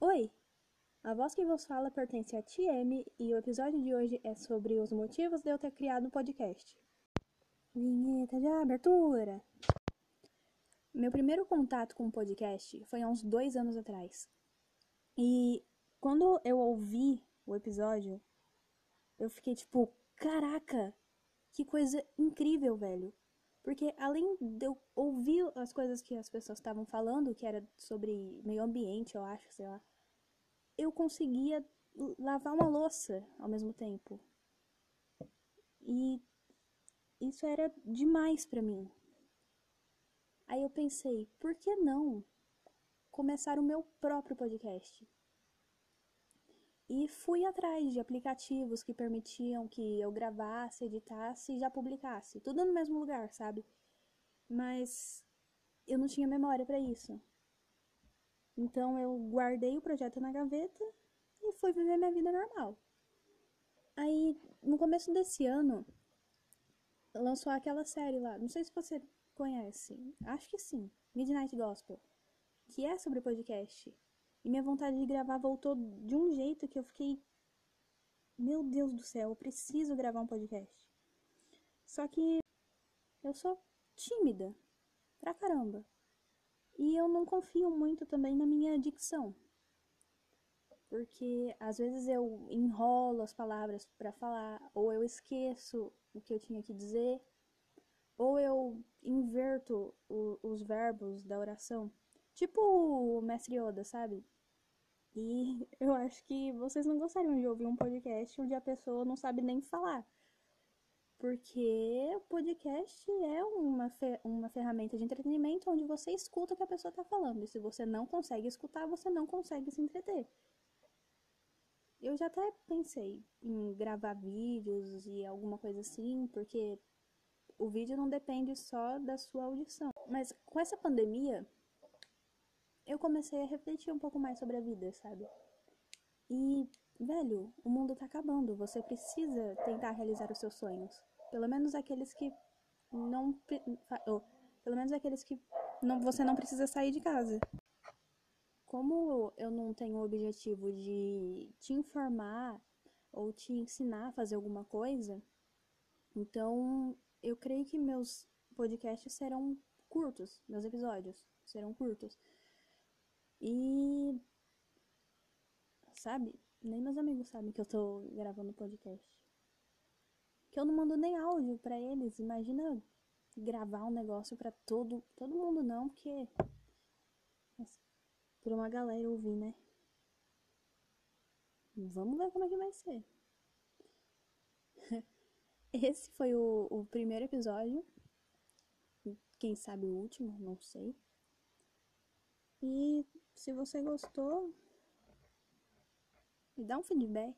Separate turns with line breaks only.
Oi! A voz que vos fala pertence a TM e o episódio de hoje é sobre os motivos de eu ter criado um podcast. Vinheta de abertura! Meu primeiro contato com o podcast foi há uns dois anos atrás. E quando eu ouvi o episódio, eu fiquei tipo, caraca, que coisa incrível, velho. Porque além de eu ouvir as coisas que as pessoas estavam falando, que era sobre meio ambiente, eu acho, sei lá, eu conseguia lavar uma louça ao mesmo tempo. E isso era demais para mim. Aí eu pensei, por que não começar o meu próprio podcast? E fui atrás de aplicativos que permitiam que eu gravasse, editasse e já publicasse. Tudo no mesmo lugar, sabe? Mas eu não tinha memória para isso. Então eu guardei o projeto na gaveta e fui viver minha vida normal. Aí, no começo desse ano, lançou aquela série lá. Não sei se você conhece. Acho que sim. Midnight Gospel. Que é sobre podcast. E minha vontade de gravar voltou de um jeito que eu fiquei. Meu Deus do céu, eu preciso gravar um podcast. Só que eu sou tímida. Pra caramba. E eu não confio muito também na minha dicção. Porque às vezes eu enrolo as palavras para falar, ou eu esqueço o que eu tinha que dizer, ou eu inverto o, os verbos da oração. Tipo o Mestre Yoda, sabe? E eu acho que vocês não gostariam de ouvir um podcast onde a pessoa não sabe nem falar. Porque o podcast é uma, uma ferramenta de entretenimento onde você escuta o que a pessoa está falando. E se você não consegue escutar, você não consegue se entreter. Eu já até pensei em gravar vídeos e alguma coisa assim, porque o vídeo não depende só da sua audição. Mas com essa pandemia, eu comecei a refletir um pouco mais sobre a vida, sabe? E, velho, o mundo tá acabando. Você precisa tentar realizar os seus sonhos. Pelo menos aqueles que não. Pelo menos aqueles que não, você não precisa sair de casa. Como eu não tenho o objetivo de te informar ou te ensinar a fazer alguma coisa, então eu creio que meus podcasts serão curtos, meus episódios serão curtos. E. Sabe? Nem meus amigos sabem que eu tô gravando podcast. Que eu não mando nem áudio para eles. Imagina gravar um negócio para todo, todo mundo, não, porque. Mas, pra uma galera ouvir, né? Vamos ver como é que vai ser. Esse foi o, o primeiro episódio. Quem sabe o último, não sei. Se você gostou, me dá um feedback.